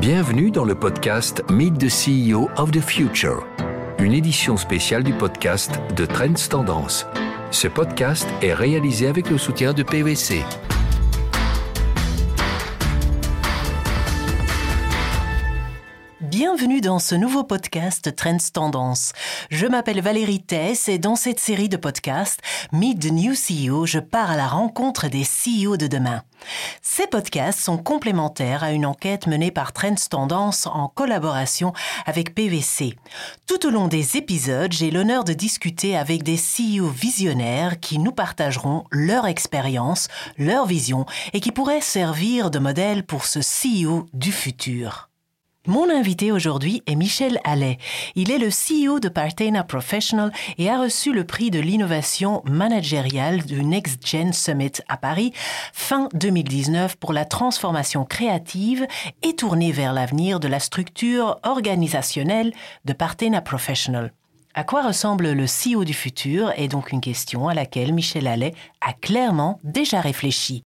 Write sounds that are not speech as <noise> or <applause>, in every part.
Bienvenue dans le podcast Meet the CEO of the Future, une édition spéciale du podcast de Trends Tendance. Ce podcast est réalisé avec le soutien de PVC. Bienvenue dans ce nouveau podcast Trends Tendance. Je m'appelle Valérie Tess et dans cette série de podcasts Meet the New CEO, je pars à la rencontre des CEO de demain. Ces podcasts sont complémentaires à une enquête menée par Trends Tendance en collaboration avec PVC. Tout au long des épisodes, j'ai l'honneur de discuter avec des CEO visionnaires qui nous partageront leur expérience, leur vision et qui pourraient servir de modèle pour ce CEO du futur. Mon invité aujourd'hui est Michel Allais. Il est le CEO de Partena Professional et a reçu le prix de l'innovation managériale du Next Gen Summit à Paris fin 2019 pour la transformation créative et tournée vers l'avenir de la structure organisationnelle de Partena Professional. À quoi ressemble le CEO du futur est donc une question à laquelle Michel Allais a clairement déjà réfléchi.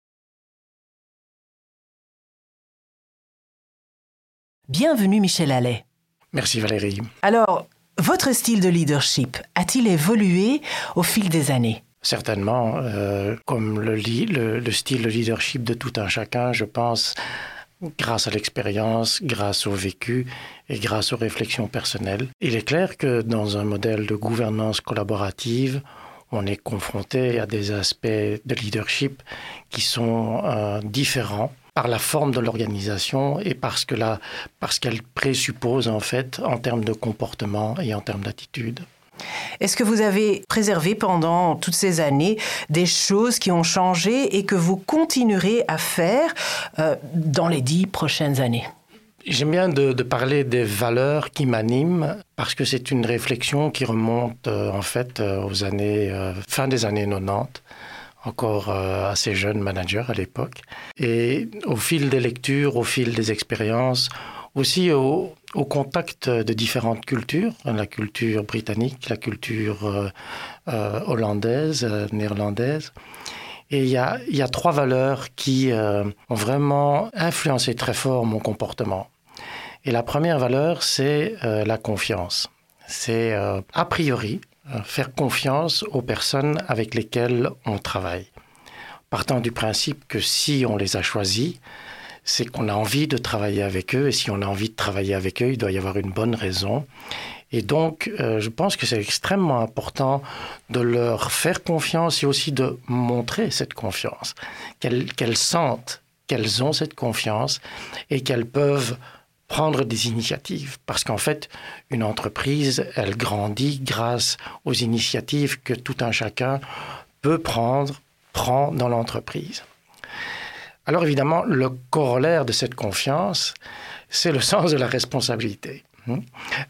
Bienvenue Michel Allais. Merci Valérie. Alors, votre style de leadership a-t-il évolué au fil des années? Certainement, euh, comme le, le, le, style de leadership de tout un chacun, je pense, grâce à l'expérience, grâce au vécu et grâce aux réflexions personnelles. Il est clair que dans un modèle de gouvernance collaborative, on est confronté à des aspects de leadership qui sont euh, différents par la forme de l'organisation et parce que la, parce qu'elle présuppose en fait en termes de comportement et en termes d'attitude. Est-ce que vous avez préservé pendant toutes ces années des choses qui ont changé et que vous continuerez à faire euh, dans les dix prochaines années? J'aime bien de, de, parler des valeurs qui m'animent parce que c'est une réflexion qui remonte euh, en fait euh, aux années fin des années 90 encore euh, assez jeune manager à l'époque. Et au fil des lectures, au fil des expériences, aussi au, contact de différentes cultures, la culture britannique, la culture euh, euh, hollandaise, néerlandaise. Et il y, a, trois valeurs qui ont vraiment influencé très fort mon comportement. Et la première valeur, c'est la confiance. C'est a priori faire confiance aux personnes avec lesquelles on travaille. Partant du principe que si on les a choisis, c'est qu'on a envie de travailler avec eux, et si on a envie de travailler avec eux, il doit y avoir une bonne raison. Et donc, euh, je pense que c'est extrêmement important de leur faire confiance et aussi de montrer cette confiance, qu'elles qu sentent qu'elles ont cette confiance et qu'elles peuvent prendre des initiatives. Parce qu'en fait, une entreprise, elle grandit grâce aux initiatives que tout un chacun peut prendre, prend dans l'entreprise. Alors évidemment, le corollaire de cette confiance, c'est le <laughs> sens de la responsabilité.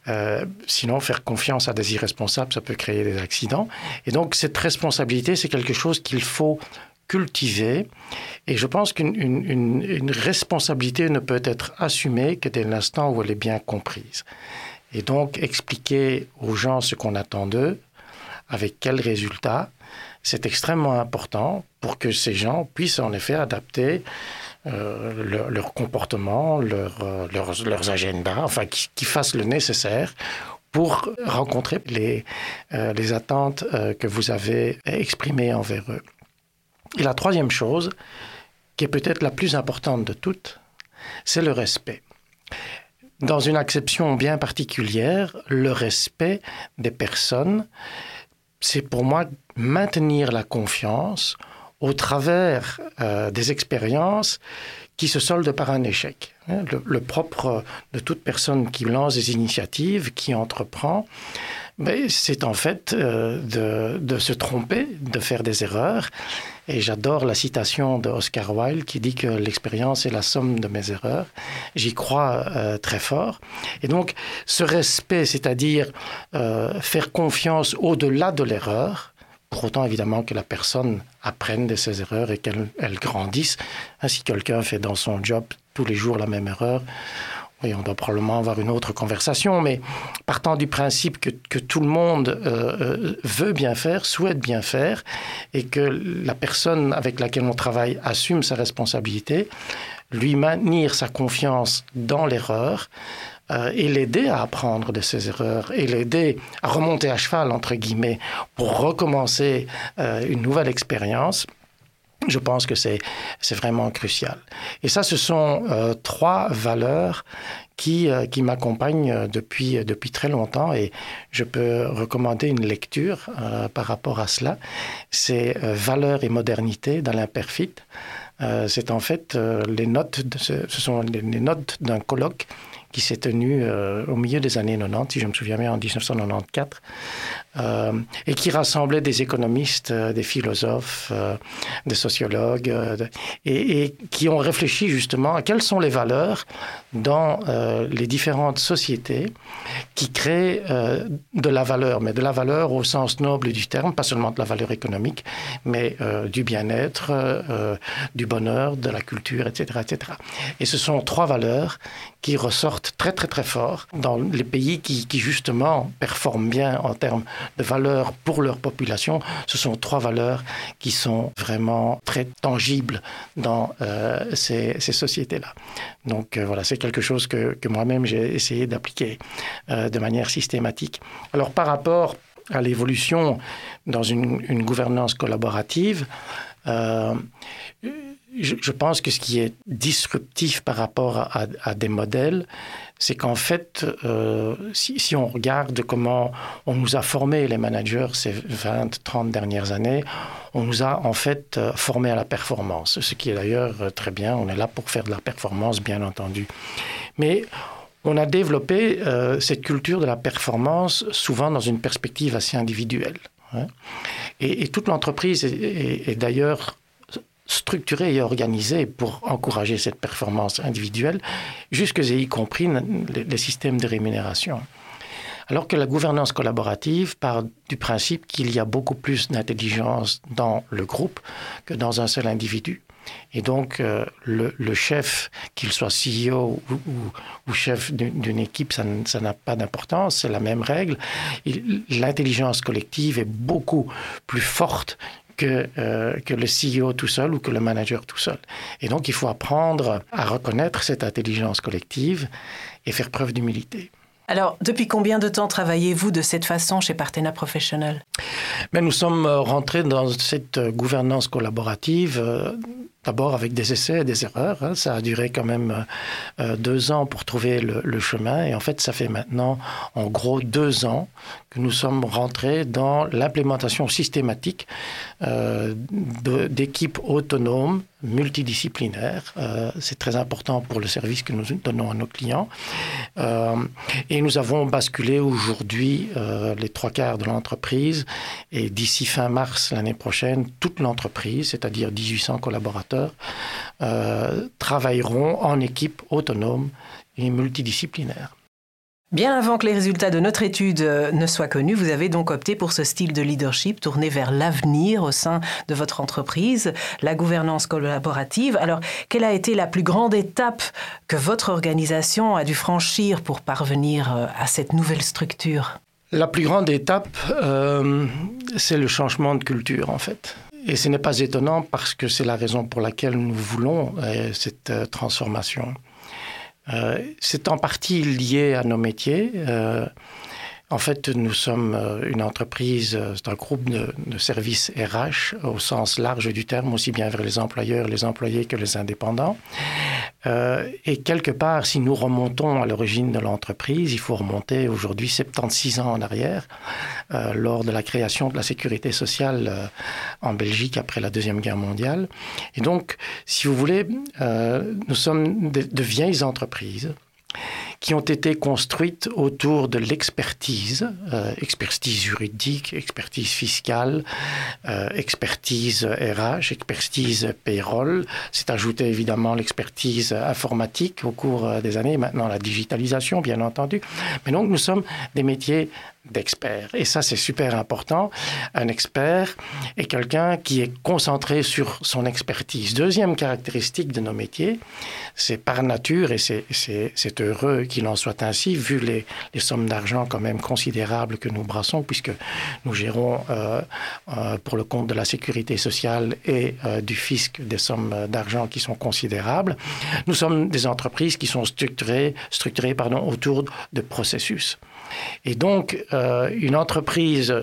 Euh, sinon, faire confiance à des irresponsables, ça peut créer des accidents. Et donc, cette responsabilité, c'est quelque chose qu'il faut cultiver. Et je pense qu'une une, une responsabilité ne peut être assumée que dès l'instant où elle est bien comprise. Et donc, expliquer aux gens ce qu'on attend d'eux, avec quels résultats, c'est extrêmement important pour que ces gens puissent en effet adapter euh, leur, comportement, leur, euh, leurs, leurs agendas, enfin, qui, fassent le nécessaire pour rencontrer les, euh, les attentes que vous avez exprimées envers eux. Et la troisième chose, qui est peut-être la plus importante de toutes, c'est le respect. Dans une acception bien particulière, le respect des personnes, c'est pour moi maintenir la confiance au travers euh, des expériences qui se soldent par un échec. Le, le, propre de toute personne qui lance des initiatives, qui entreprend, c'est en fait euh, de, de, se tromper, de faire des erreurs. Et j'adore la citation de Oscar Wilde qui dit que l'expérience est la somme de mes erreurs. J'y crois euh, très fort. Et donc, ce respect, c'est-à-dire euh, faire confiance au-delà de l'erreur, pour autant évidemment que la personne apprenne de ses erreurs et qu'elle grandisse. Si quelqu'un fait dans son job tous les jours la même erreur, oui, on doit probablement avoir une autre conversation, mais partant du principe que, que tout le monde euh, veut bien faire, souhaite bien faire, et que la personne avec laquelle on travaille assume sa responsabilité, lui maintenir sa confiance dans l'erreur euh, et l'aider à apprendre de ses erreurs et l'aider à remonter à cheval, entre guillemets, pour recommencer euh, une nouvelle expérience. Je pense que c'est vraiment crucial. Et ça, ce sont euh, trois valeurs qui, qui m'accompagnent depuis, depuis très longtemps et je peux recommander une lecture par rapport à cela. C'est Valeurs et modernité dans l'imperfite. c'est en fait les notes, de ce sont les notes d'un colloque qui s'est tenu euh, au milieu des années 90, si je me souviens bien, en 1994, euh, et qui rassemblait des économistes, euh, des philosophes, des sociologues, et, et, qui ont réfléchi justement à quelles sont les valeurs dans les différentes sociétés qui créent de la valeur, mais de la valeur au sens noble du terme, pas seulement de la valeur économique, mais du bien-être, du bonheur, de la culture, etc., etc. Et ce sont trois valeurs qui ressortent très très très fort dans les pays qui, justement performent bien en termes de valeurs pour leur population. Ce sont trois valeurs qui sont vraiment très tangibles dans euh, ces, sociétés-là. Donc euh, voilà, c'est quelque chose que, moi-même j'ai essayé d'appliquer euh, de manière systématique. Alors par rapport à l'évolution dans une, gouvernance collaborative, je, pense que ce qui est disruptif par rapport à, des modèles, c'est qu'en fait, euh, si, on regarde comment on nous a formés, les managers, ces 20, 30 dernières années, on nous a en fait euh, formés à la performance, ce qui est d'ailleurs euh, très bien, on est là pour faire de la performance, bien entendu. Mais on a développé cette culture de la performance souvent dans une perspective assez individuelle. Hein. Et, toute l'entreprise est d'ailleurs structuré et organisé pour encourager cette performance individuelle, jusque y compris les, systèmes de rémunération. Alors que la gouvernance collaborative part du principe qu'il y a beaucoup plus d'intelligence dans le groupe que dans un seul individu. Et donc, euh, le, chef, qu'il soit CEO ou chef d'une équipe, ça n'a pas d'importance, c'est la même règle. L'intelligence collective est beaucoup plus forte que, euh, que le CEO tout seul ou que le manager tout seul. Et donc, il faut apprendre à reconnaître cette intelligence collective et faire preuve d'humilité. Alors, depuis combien de temps travaillez-vous de cette façon chez Partena Professionnel Mais Nous sommes rentrés dans cette gouvernance collaborative euh, d'abord avec des essais et des erreurs. Hein. Ça a duré quand même euh, deux ans pour trouver le, le chemin. Et en fait, ça fait maintenant en gros deux ans que nous sommes rentrés dans l'implémentation systématique euh, d'équipes autonomes multidisciplinaires. Euh, C'est très important pour le service que nous donnons à nos clients. Euh, et nous avons basculé aujourd'hui euh, les trois quarts de l'entreprise et d'ici fin mars l'année prochaine, toute l'entreprise, c'est-à-dire 1800 collaborateurs, travailleront en équipe autonome et multidisciplinaire. Bien avant que les résultats de notre étude euh, ne soient connus, vous avez donc opté pour ce style de leadership tourné vers l'avenir au sein de votre entreprise, la gouvernance collaborative. Alors, quelle a été la plus grande étape que votre organisation a dû franchir pour parvenir euh, à cette nouvelle structure? La plus grande étape, euh, c'est le changement de culture en fait. Et ce n'est pas étonnant parce que c'est la raison pour laquelle nous voulons cette transformation. Euh, c'est en partie lié à nos métiers. Euh, en fait, nous sommes euh, une entreprise, c'est un groupe de, services RH au sens large du terme, aussi bien vers les employeurs, les employés que les indépendants. Euh, et quelque part, si nous remontons à l'origine de l'entreprise, il faut remonter aujourd'hui 76 ans en arrière, euh, lors de la création de la sécurité sociale euh, en Belgique après la Deuxième Guerre mondiale. Et donc, si vous voulez, euh, nous sommes de vieilles entreprises qui ont été construites autour de l'expertise, euh, expertise juridique, expertise fiscale, euh, expertise RH, expertise payroll. C'est ajouté évidemment l'expertise informatique au cours des années, maintenant la digitalisation bien entendu. Mais donc nous sommes des métiers d'experts. Et ça, c'est super important. Un expert est quelqu'un qui est concentré sur son expertise. Deuxième caractéristique de nos métiers, c'est par nature, et c'est heureux qu'il en soit ainsi, vu les, les sommes d'argent quand même considérables que nous brassons, puisque nous gérons euh, euh, pour le compte de la sécurité sociale et euh, du fisc des sommes d'argent qui sont considérables. Nous sommes des entreprises qui sont structurées, structurées pardon, autour de processus. Et donc, euh, une entreprise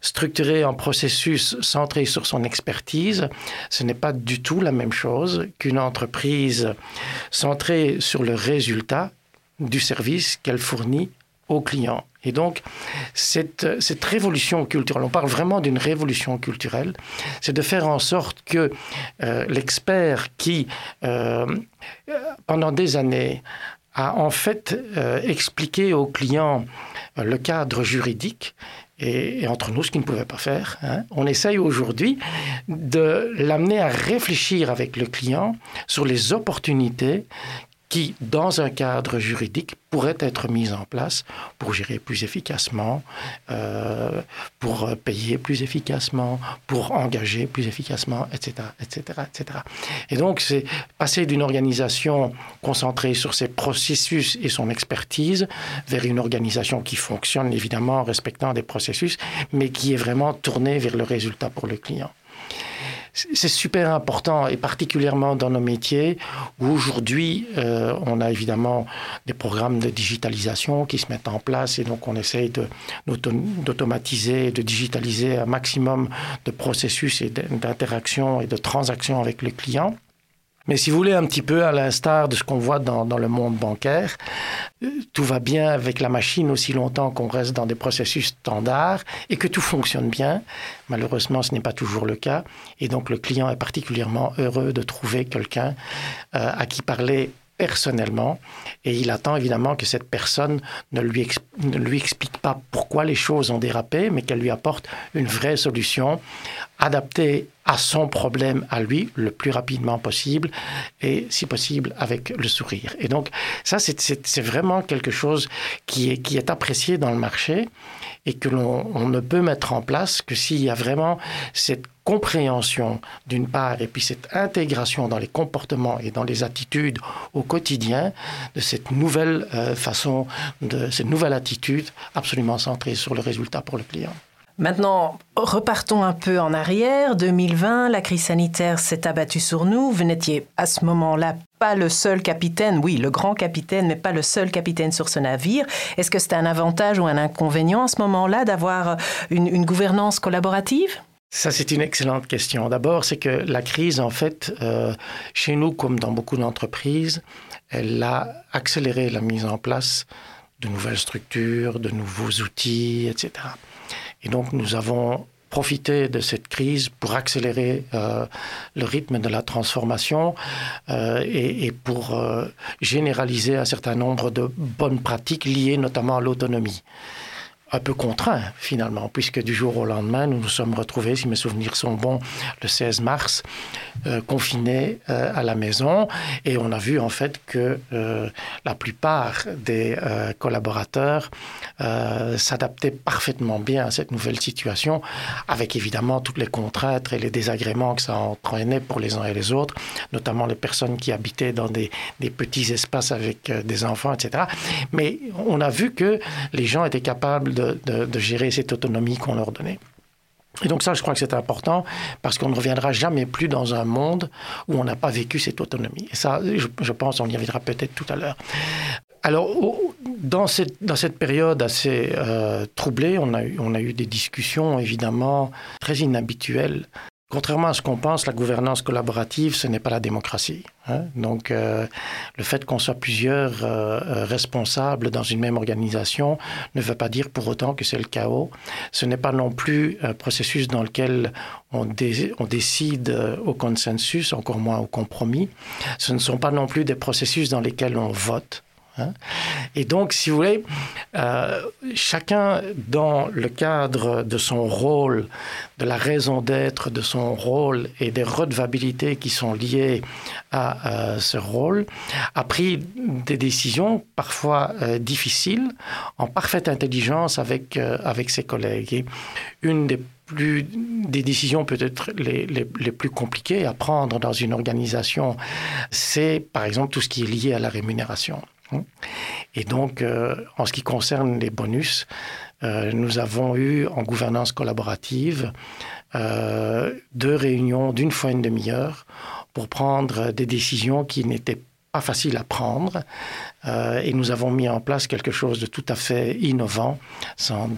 structurée en processus centré sur son expertise, ce n'est pas du tout la même chose qu'une entreprise centrée sur le résultat du service qu'elle fournit aux clients. Et donc, cette, cette, révolution culturelle, on parle vraiment d'une révolution culturelle, c'est de faire en sorte que euh, l'expert qui, euh, pendant des années, a en fait euh, expliqué aux clients euh, le cadre juridique et, entre nous ce qu'il ne pouvait pas faire. Hein. On essaye aujourd'hui de l'amener à réfléchir avec le client sur les opportunités qui, dans un cadre juridique, pourraient être mises en place pour gérer plus efficacement, euh, pour payer plus efficacement, pour engager plus efficacement, etc., etc., etc. Et donc, c'est passer d'une organisation concentrée sur ses processus et son expertise vers une organisation qui fonctionne évidemment en respectant des processus, mais qui est vraiment tournée vers le résultat pour le client c'est super important et particulièrement dans nos métiers où aujourd'hui euh, on a évidemment des programmes de digitalisation qui se mettent en place et donc on essaye d'automatiser, de digitaliser un maximum de processus et d'interaction et de transactions avec le client. Mais si vous voulez, un petit peu à l'instar de ce qu'on voit dans, le monde bancaire, euh, tout va bien avec la machine aussi longtemps qu'on reste dans des processus standards et que tout fonctionne bien. Malheureusement, ce n'est pas toujours le cas. Et donc, le client est particulièrement heureux de trouver quelqu'un euh, à qui parler personnellement et il attend évidemment que cette personne ne lui, ne lui explique pas pourquoi les choses ont dérapé, mais qu'elle lui apporte une vraie solution adaptée à son problème à lui le plus rapidement possible et si possible avec le sourire. Et donc ça, c'est vraiment quelque chose qui est, qui est apprécié dans le marché et que l'on ne peut mettre en place que s'il y a vraiment cette compréhension d'une part et puis cette intégration dans les comportements et dans les attitudes au quotidien de cette nouvelle euh, façon, de cette nouvelle attitude absolument centrée sur le résultat pour le client. Maintenant, repartons un peu en arrière. 2020, la crise sanitaire s'est abattue sur nous. Vous n'étiez à ce moment-là pas le seul capitaine, oui, le grand capitaine, mais pas le seul capitaine sur ce navire. Est-ce que c'était un avantage ou un inconvénient à ce moment-là d'avoir une, gouvernance collaborative? Ça, c'est une excellente question. D'abord, c'est que la crise, en fait, euh, chez nous, comme dans beaucoup d'entreprises, elle a accéléré la mise en place de nouvelles structures, de nouveaux outils, etc. Et donc nous avons profité de cette crise pour accélérer euh, le rythme de la transformation euh, et, pour euh, généraliser un certain nombre de bonnes pratiques liées notamment à l'autonomie un peu contraint finalement, puisque du jour au lendemain, nous nous sommes retrouvés, si mes souvenirs sont bons, le 16 mars, euh, confinés euh, à la maison, et on a vu en fait que euh, la plupart des collaborateurs s'adaptaient parfaitement bien à cette nouvelle situation, avec évidemment toutes les contraintes et les désagréments que ça entraînait pour les uns et les autres, notamment les personnes qui habitaient dans des, des petits espaces avec des enfants, etc. Mais on a vu que les gens étaient capables de, gérer cette autonomie qu'on leur donnait. Et donc ça, je crois que c'est important parce qu'on ne reviendra jamais plus dans un monde où on n'a pas vécu cette autonomie. Et ça, je, pense, on y reviendra peut-être tout à l'heure. Alors, dans cette, dans cette période assez euh, troublée, on a, eu, on a eu des discussions évidemment très inhabituelles Contrairement à ce qu'on pense, la gouvernance collaborative, ce n'est pas la démocratie. Hein. Donc, euh, le fait qu'on soit plusieurs euh, euh, responsables dans une même organisation ne veut pas dire pour autant que c'est le chaos. Ce n'est pas non plus un processus dans lequel on, on, décide au consensus, encore moins au compromis. Ce ne sont pas non plus des processus dans lesquels on vote. Hein? Et donc, si vous voulez, euh, chacun, dans le cadre de son rôle, de la raison d'être de son rôle et des redevabilités qui sont liées à euh, ce rôle, a pris des décisions parfois euh, difficiles, en parfaite intelligence avec, avec ses collègues. Et une des plus, des décisions peut-être les, les, les, plus compliquées à prendre dans une organisation, c'est par exemple tout ce qui est lié à la rémunération. Et donc, euh, en ce qui concerne les bonus, euh, nous avons eu en gouvernance collaborative euh, deux réunions d'une fois une demi-heure pour prendre des décisions qui n'étaient pas faciles à prendre, euh, et nous avons mis en place quelque chose de tout à fait innovant, sans,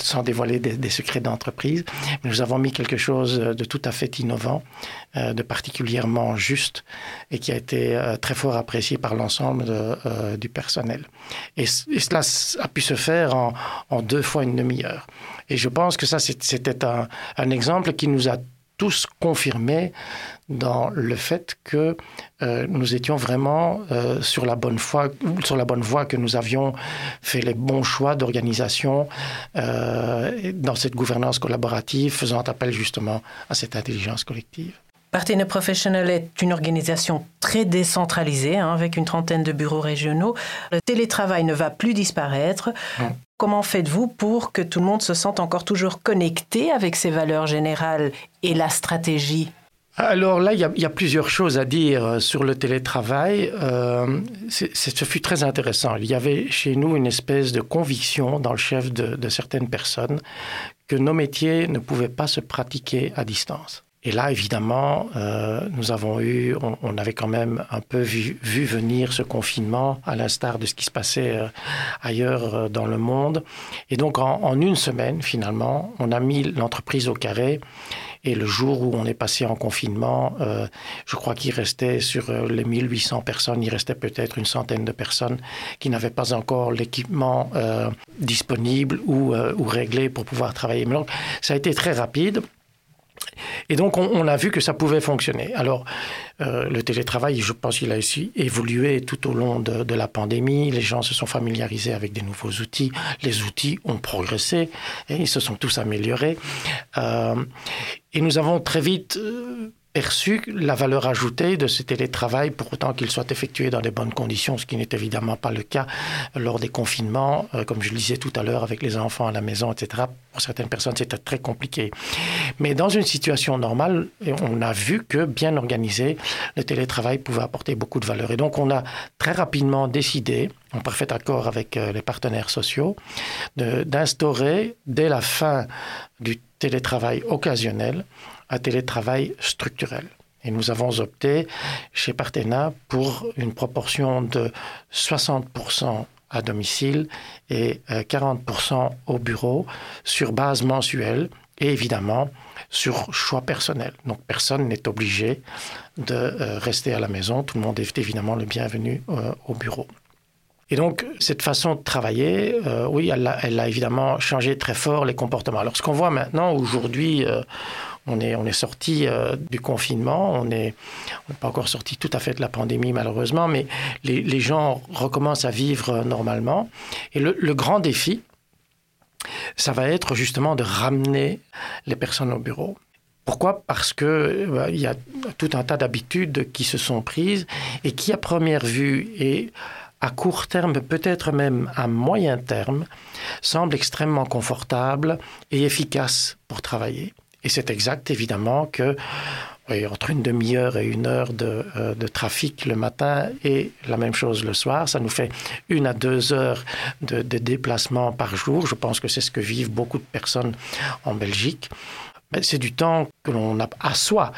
sans dévoiler des, secrets d'entreprise. Nous avons mis quelque chose de tout à fait innovant, euh, de particulièrement juste, et qui a été euh, très fort apprécié par l'ensemble du personnel. Et, cela a pu se faire en, en deux fois une demi-heure. Et je pense que ça, c'était un, un exemple qui nous a tous confirmé dans le fait que euh, nous étions vraiment euh, sur la bonne voie, sur la bonne voie que nous avions fait les bons choix d'organisation euh, dans cette gouvernance collaborative, faisant appel justement à cette intelligence collective. Partner Professional est une organisation très décentralisée, hein, avec une trentaine de bureaux régionaux. Le télétravail ne va plus disparaître. Comment faites-vous pour que tout le monde se sente encore toujours connecté avec ses valeurs générales et la stratégie? Alors là, il y, a, plusieurs choses à dire euh, sur le télétravail. Euh, ce fut très intéressant. Il y avait chez nous une espèce de conviction dans le chef de, certaines personnes que nos métiers ne pouvaient pas se pratiquer à distance. Et là, évidemment, euh, nous avons eu, on, avait quand même un peu vu, venir ce confinement, à l'instar de ce qui se passait ailleurs dans le monde. Et donc, en, une semaine, finalement, on a mis l'entreprise au carré et le jour où on est passé en confinement, euh, je crois qu'il restait sur euh, les 1800 personnes, il restait peut-être une centaine de personnes qui n'avaient pas encore l'équipement euh, disponible ou, ou, réglé pour pouvoir travailler. Mais donc, ça a été très rapide. Et donc, on, a vu que ça pouvait fonctionner. Alors, euh, le télétravail, je pense qu'il a aussi évolué tout au long de, la pandémie. Les gens se sont familiarisés avec des nouveaux outils. Les outils ont progressé ils se sont tous améliorés. Euh, et nous avons très vite euh, perçu la valeur ajoutée de ce télétravail pour autant qu'il soit effectué dans des bonnes conditions, ce qui n'est évidemment pas le cas lors des confinements, euh, comme je le disais tout à l'heure, avec les enfants à la maison, etc. Pour certaines personnes, c'était très compliqué. Mais dans une situation normale, on a vu que bien organisé, le télétravail pouvait apporter beaucoup de valeur. Et donc, on a très rapidement décidé, en parfait accord avec euh, les partenaires sociaux, d'instaurer dès la fin du télétravail occasionnel un télétravail structurel. Et nous avons opté chez Partena pour une proportion de 60% à domicile et 40% euh, au bureau sur base mensuelle et évidemment sur choix personnel. Donc personne n'est obligé de euh, rester à la maison. Tout le monde est évidemment le bienvenu euh, au bureau. Et donc, cette façon de travailler, oui, elle a, elle a, évidemment changé très fort les comportements. Alors, ce qu'on voit maintenant, aujourd'hui, on est, on est sorti euh, du confinement, on n'est pas encore sorti tout à fait de la pandémie malheureusement, mais les, gens recommencent à vivre normalement. Et le, grand défi, ça va être justement de ramener les personnes au bureau. Pourquoi? Parce que euh, il y a tout un tas d'habitudes qui se sont prises et qui, à première vue et à court terme, peut-être même à moyen terme, semblent extrêmement confortables et efficaces pour travailler. Et c'est exact, évidemment, que entre une demi-heure et une heure euh, de, trafic le matin et la même chose le soir, ça nous fait une à deux heures de, déplacement par jour. Je pense que c'est ce que vivent beaucoup de personnes en Belgique. C'est du temps que l'on a à soi.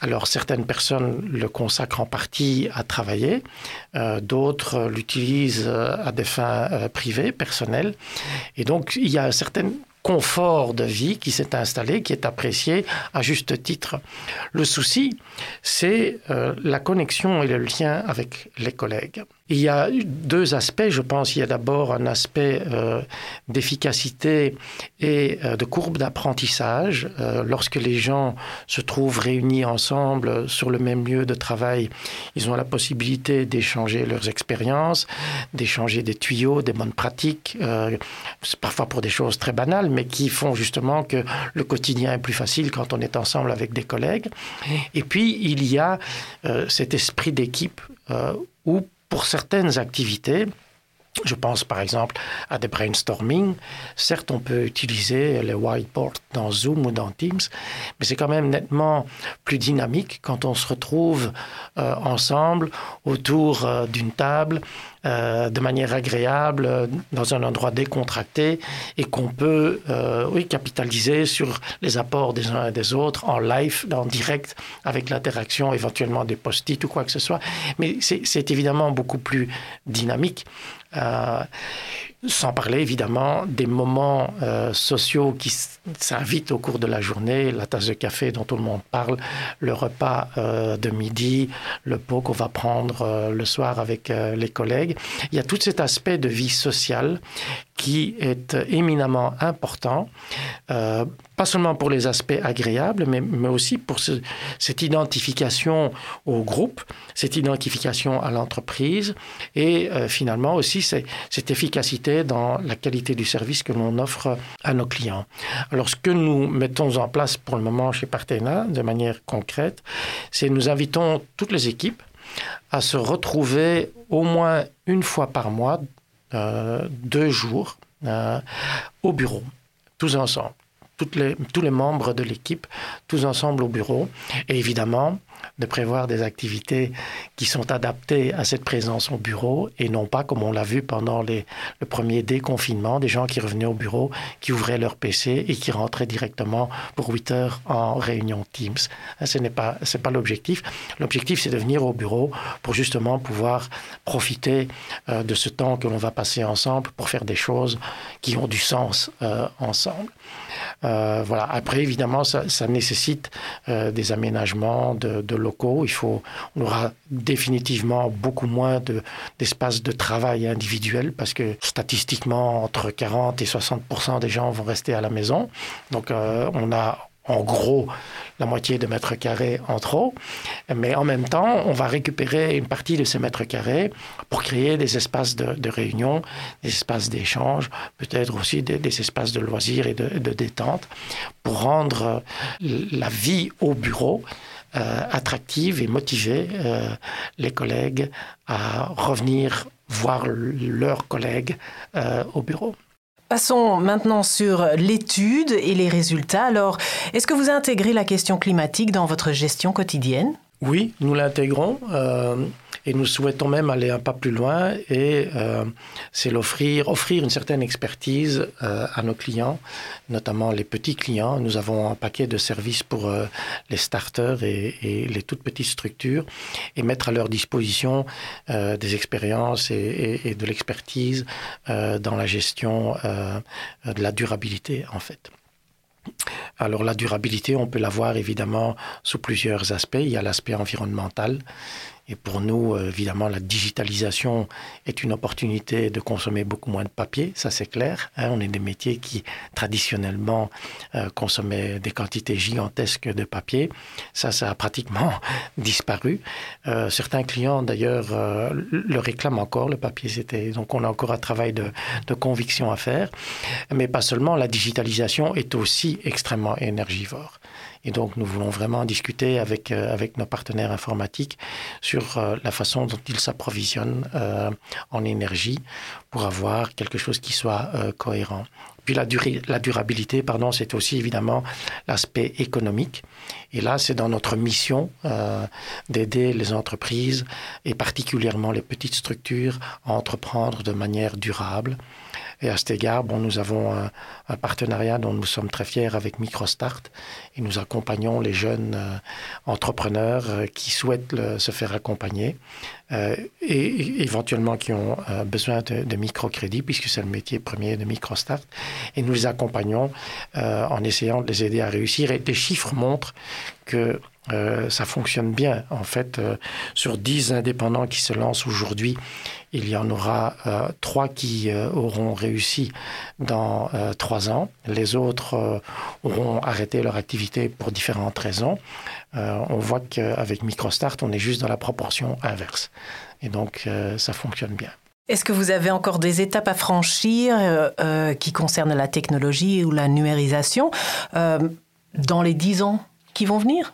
Alors certaines personnes le consacrent en partie à travailler, euh, d'autres l'utilisent euh, à des fins privées, personnelles. Et donc il y a certaines confort de vie qui s'est installé, qui est apprécié à juste titre. Le souci, c'est euh, la connexion et le lien avec les collègues. Il y a deux aspects, je pense. Il y a d'abord un aspect euh, d'efficacité et euh, de courbe d'apprentissage. Euh, lorsque les gens se trouvent réunis ensemble sur le même lieu de travail, ils ont la possibilité d'échanger leurs expériences, d'échanger des tuyaux, des bonnes pratiques, parfois pour des choses très banales, mais qui font justement que le quotidien est plus facile quand on est ensemble avec des collègues. Et puis, il y a cet esprit d'équipe où pour certaines activités, je pense par exemple à des brainstorming. Certes, on peut utiliser les whiteboards dans Zoom ou dans Teams, mais c'est quand même nettement plus dynamique quand on se retrouve euh, ensemble autour euh, d'une table euh, de manière agréable, dans un endroit décontracté, et qu'on peut oui, capitaliser sur les apports des uns et des autres en live, en direct, avec l'interaction éventuellement des post-it ou quoi que ce soit. Mais c'est évidemment beaucoup plus dynamique. Euh, sans parler évidemment des moments euh, sociaux qui s'invitent au cours de la journée, la tasse de café dont tout le monde parle, le repas euh, de midi, le pot qu'on va prendre le soir avec les collègues. Il y a tout cet aspect de vie sociale qui est éminemment important, euh, pas seulement pour les aspects agréables, mais, mais aussi pour ce, cette identification au groupe, cette identification à l'entreprise et euh, finalement aussi cette efficacité dans la qualité du service que l'on offre à nos clients. Alors ce que nous mettons en place pour le moment chez Partena de manière concrète, c'est nous invitons toutes les équipes à se retrouver au moins une fois par mois euh, deux jours euh, au bureau, tous ensemble. Tous les membres de l'équipe, tous ensemble au bureau. Et évidemment, de prévoir des activités qui sont adaptées à cette présence au bureau et non pas comme on l'a vu pendant le premier déconfinement, des gens qui revenaient au bureau, qui ouvraient leur PC et qui rentraient directement pour 8 heures en réunion Teams. Ce n'est pas, l'objectif. L'objectif, c'est de venir au bureau pour justement pouvoir profiter euh, de ce temps que l'on va passer ensemble pour faire des choses qui ont du sens euh, ensemble. Euh, voilà. Après, évidemment, ça, nécessite euh, des aménagements de, locaux. Il faut, on aura définitivement beaucoup moins d'espace de, travail individuel parce que statistiquement, entre 40 et 60% des gens vont rester à la maison. Donc, euh, on a en gros la moitié de mètres carrés en trop, mais en même temps, on va récupérer une partie de ces mètres carrés pour créer des espaces de, réunion, des espaces d'échange, peut-être aussi des, espaces de loisirs et de, détente, pour rendre la vie au bureau euh, attractive et motiver euh, les collègues à revenir voir leurs collègues euh, au bureau. Passons maintenant sur l'étude et les résultats. Alors, est-ce que vous intégrez la question climatique dans votre gestion quotidienne? Oui, nous l'intégrons. Euh, et nous souhaitons même aller un pas plus loin et euh, c'est l'offrir, offrir une certaine expertise euh, à nos clients, notamment les petits clients. Nous avons un paquet de services pour euh, les starters et, et, les toutes petites structures et mettre à leur disposition des expériences et, et, de l'expertise dans la gestion de la durabilité en fait. Alors la durabilité, on peut la voir évidemment sous plusieurs aspects. Il y a l'aspect environnemental et pour nous, euh, évidemment, la digitalisation est une opportunité de consommer beaucoup moins de papier, ça c'est clair. Hein. on est des métiers qui traditionnellement euh, consommaient des quantités gigantesques de papier. Ça, ça a pratiquement <laughs> disparu. Euh, certains clients, d'ailleurs, le réclament encore, le papier. C'était donc on a encore un travail de, de conviction à faire. Mais pas seulement, la digitalisation est aussi extrêmement énergivore. Et donc, nous voulons vraiment discuter avec, euh, avec nos partenaires informatiques sur euh, la façon dont ils s'approvisionnent euh, en énergie pour avoir quelque chose qui soit cohérent. Puis la, la durabilité, pardon, c'est aussi évidemment l'aspect économique. Et là, c'est dans notre mission d'aider les entreprises et particulièrement les petites structures à entreprendre de manière durable et à cet égard, bon, nous avons un, partenariat dont nous sommes très fiers avec MicroStart et nous accompagnons les jeunes euh, entrepreneurs euh, qui souhaitent se faire accompagner euh, et éventuellement qui ont besoin de, microcrédit puisque c'est le métier premier de MicroStart. Et nous les accompagnons en essayant de les aider à réussir. Et les chiffres montrent que euh, ça fonctionne bien. En fait, euh, sur 10 indépendants qui se lancent aujourd'hui, il y en aura euh, trois qui auront réussi dans trois ans. Les autres auront arrêté leur activité pour différentes raisons. on voit qu'avec MicroStart, on est juste dans la proportion inverse. Et donc, ça fonctionne bien. Est-ce que vous avez encore des étapes à franchir qui concernent la technologie ou la numérisation dans les 10 ans qui vont venir?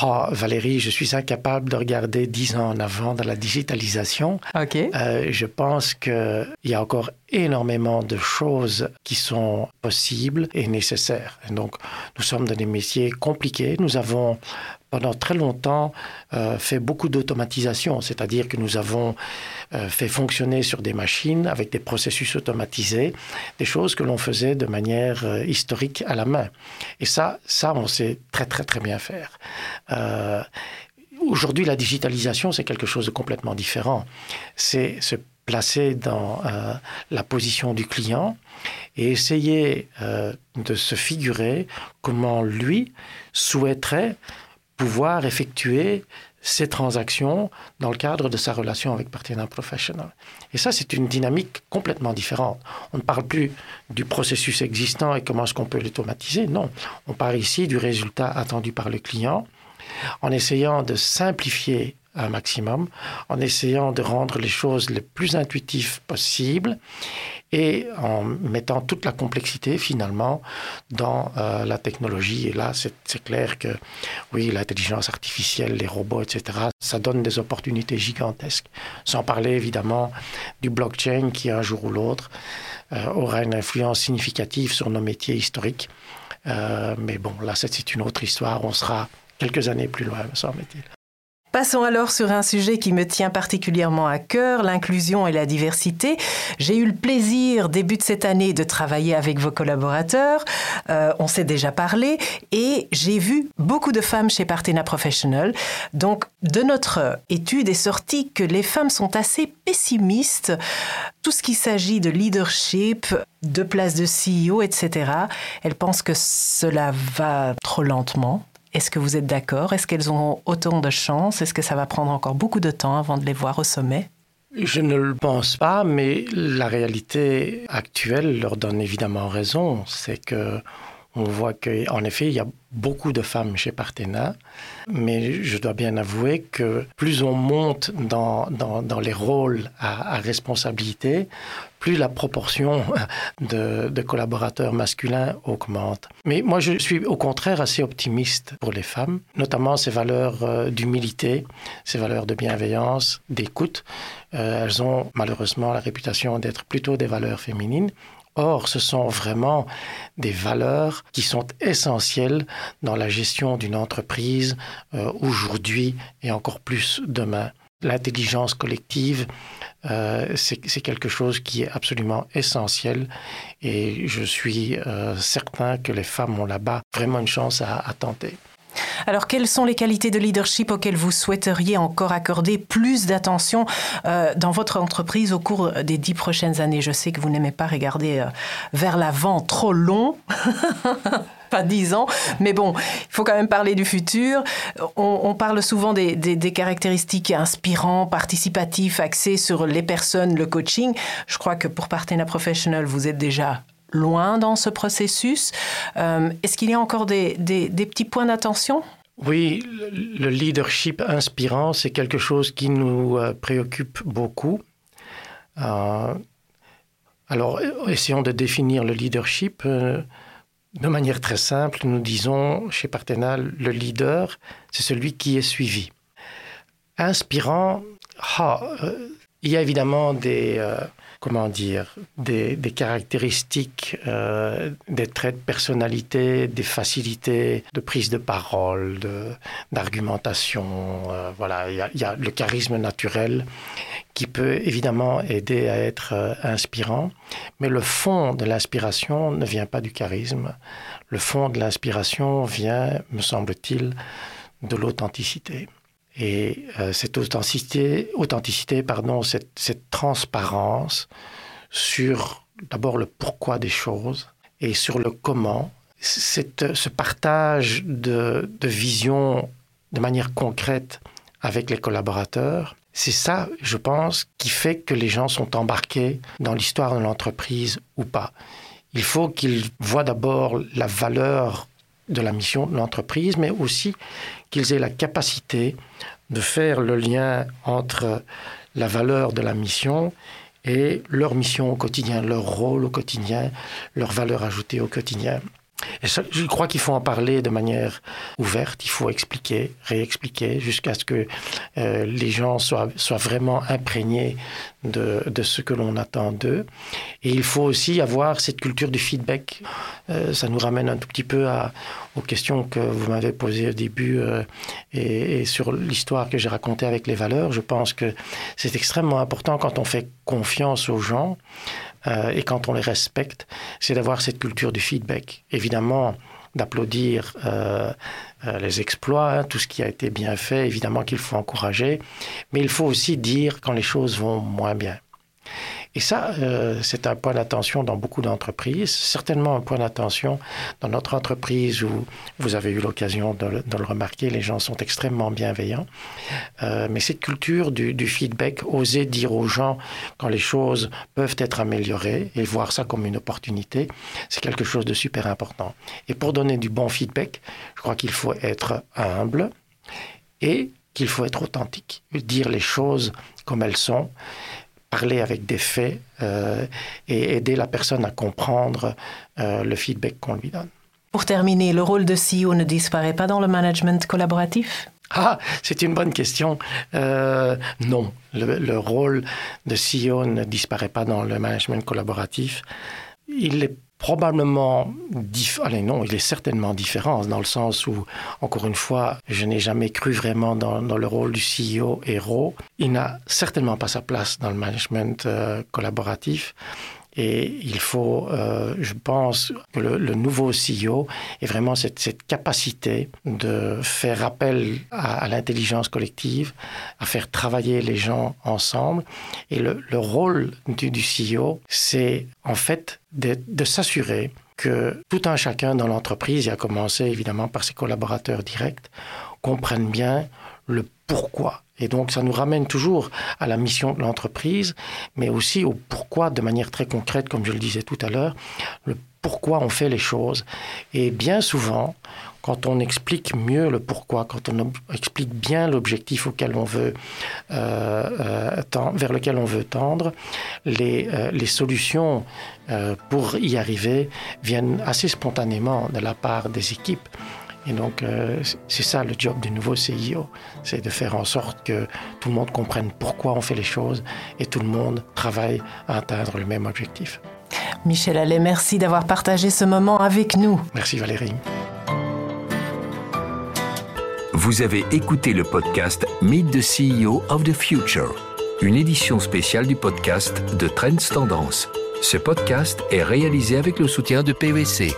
Oh, Valérie, je suis incapable de regarder dix ans en avant dans la digitalisation. Ok. Euh, je pense qu'il y a encore énormément de choses qui sont possibles et nécessaires. donc, nous sommes dans des métiers compliqués. Nous avons pendant très longtemps euh, fait beaucoup d'automatisation, c'est-à-dire que nous avons euh, fait fonctionner sur des machines avec des processus automatisés, des choses que l'on faisait de manière euh, historique à la main. Et ça, ça, on sait très très très bien faire. Aujourd'hui, la digitalisation, c'est quelque chose de complètement différent. C'est se placer dans la position du client et essayer de se figurer comment lui souhaiterait pouvoir effectuer ces transactions dans le cadre de sa relation avec Partenaire Professional. Et ça, c'est une dynamique complètement différente. On ne parle plus du processus existant et comment est-ce qu'on peut l'automatiser. Non, on parle ici du résultat attendu par le client en essayant de simplifier un maximum, en essayant de rendre les choses les plus intuitives possibles et en mettant toute la complexité finalement dans euh, la technologie. Et là, c'est clair que oui, l'intelligence artificielle, les robots, etc., ça donne des opportunités gigantesques. Sans parler évidemment du blockchain qui un jour ou l'autre euh, aura une influence significative sur nos métiers historiques. Euh, mais bon, là, c'est une autre histoire. On sera quelques années plus loin, me semble-t-il. Passons alors sur un sujet qui me tient particulièrement à cœur, l'inclusion et la diversité. J'ai eu le plaisir, début de cette année, de travailler avec vos collaborateurs. Euh, on s'est déjà parlé et j'ai vu beaucoup de femmes chez Partena Professional. Donc, de notre étude est sorti que les femmes sont assez pessimistes. Tout ce qui s'agit de leadership, de place de CEO, etc., elles pensent que cela va trop lentement est-ce que vous êtes d'accord? Est-ce qu'elles ont autant de chance? Est-ce que ça va prendre encore beaucoup de temps avant de les voir au sommet? Je ne le pense pas, mais la réalité actuelle leur donne évidemment raison. C'est que on voit qu'en effet, il y a beaucoup de femmes chez Partena, mais je dois bien avouer que plus on monte dans, dans, les rôles à, responsabilité, plus la proportion <laughs> de, collaborateurs masculins augmente. Mais moi, je suis au contraire assez optimiste pour les femmes, notamment ces valeurs euh, d'humilité, ces valeurs de bienveillance, d'écoute. Euh, elles ont malheureusement la réputation d'être plutôt des valeurs féminines. Or, ce sont vraiment des valeurs qui sont essentielles dans la gestion d'une entreprise euh, aujourd'hui et encore plus demain. L'intelligence collective, euh, c'est quelque chose qui est absolument essentiel et je suis euh, certain que les femmes ont là-bas vraiment une chance à tenter. Alors, quelles sont les qualités de leadership auxquelles vous souhaiteriez encore accorder plus d'attention euh, dans votre entreprise au cours des dix prochaines années? Je sais que vous n'aimez pas regarder euh, vers l'avant trop long. <laughs> pas dix ans, mais bon, il faut quand même parler du futur. On, parle souvent des, caractéristiques inspirants, participatifs, axés sur les personnes, le coaching. Je crois que pour Partena Professional, vous êtes déjà loin dans ce processus. Euh, est-ce qu'il y a encore des, petits points d'attention? Oui, le leadership inspirant, c'est quelque chose qui nous euh, préoccupe beaucoup. Euh, alors, essayons de définir le leadership. de manière très simple, nous disons chez Partenal, le leader, c'est celui qui est suivi. Inspirant, ah, il y a évidemment des, comment dire, des, caractéristiques, euh, des traits de personnalité, des facilités de prise de parole, d'argumentation. Euh, voilà, il y, a, le charisme naturel qui peut évidemment aider à être euh, inspirant, mais le fond de l'inspiration ne vient pas du charisme. Le fond de l'inspiration vient, me semble-t-il, de l'authenticité. Et euh, cette authenticité, authenticité pardon, cette, cette transparence sur d'abord le pourquoi des choses et sur le comment, cette, ce partage de, de vision de manière concrète avec les collaborateurs. C'est ça, je pense, qui fait que les gens sont embarqués dans l'histoire de l'entreprise ou pas. Il faut qu'ils voient d'abord la valeur de la mission de l'entreprise, mais aussi qu'ils aient la capacité de faire le lien entre la valeur de la mission et leur mission au quotidien, leur rôle au quotidien, leur valeur ajoutée au quotidien. Je crois qu'il faut en parler de manière ouverte, il faut expliquer, réexpliquer, jusqu'à ce que euh, les gens soient, soient vraiment imprégnés de, de ce que l'on attend d'eux. Et il faut aussi avoir cette culture du feedback. Euh, ça nous ramène un tout petit peu aux questions que vous m'avez posées au début euh, et, sur l'histoire que j'ai racontée avec les valeurs. Je pense que c'est extrêmement important quand on fait confiance aux gens euh, et quand on les respecte, c'est d'avoir cette culture du feedback. Évidemment, d'applaudir euh, euh, les exploits, hein, tout ce qui a été bien fait, évidemment qu'il faut encourager, mais il faut aussi dire quand les choses vont moins bien. Et ça, euh, c'est un point d'attention dans beaucoup d'entreprises, certainement un point d'attention dans notre entreprise où vous avez eu l'occasion de, le remarquer, les gens sont extrêmement bienveillants. Euh, mais cette culture du, feedback, oser dire aux gens quand les choses peuvent être améliorées et voir ça comme une opportunité, c'est quelque chose de super important. Et pour donner du bon feedback, je crois qu'il faut être humble et qu'il faut être authentique, dire les choses comme elles sont parler avec des faits euh, et aider la personne à comprendre euh, le feedback qu'on lui donne. Pour terminer, le rôle de CEO ne disparaît pas dans le management collaboratif? Ah, c'est une bonne question. Euh, non, le, le, rôle de CEO ne disparaît pas dans le management collaboratif. Il est probablement allez non il est certainement différent dans le sens où encore une fois je n'ai jamais cru vraiment dans, dans, le rôle du CEO héros. Il n'a certainement pas sa place dans le management euh, collaboratif et il faut euh, je pense que le, nouveau CEO est vraiment cette, capacité de faire appel à, à l'intelligence collective à faire travailler les gens ensemble. Et le, le rôle du, du CEO c'est en fait de, de s'assurer que tout un chacun dans l'entreprise, et a commencé évidemment par ses collaborateurs directs, comprennent bien le pourquoi. Et donc ça nous ramène toujours à la mission de l'entreprise, mais aussi au pourquoi de manière très concrète, comme je le disais tout à l'heure, le pourquoi on fait les choses. Et bien souvent, quand on explique mieux le pourquoi, quand on explique bien l'objectif auquel on veut euh, euh, vers lequel on veut tendre, les, euh, les solutions pour y arriver viennent assez spontanément de la part des équipes. Et donc euh, c'est ça le job du nouveau CIO, c'est de faire en sorte que tout le monde comprenne pourquoi on fait les choses et tout le monde travaille à atteindre le même objectif. Michel Allais, merci d'avoir partagé ce moment avec nous. Merci Valérie. Vous avez écouté le podcast Meet the CEO of the Future, une édition spéciale du podcast de Trends Tendance. Ce podcast est réalisé avec le soutien de PVC.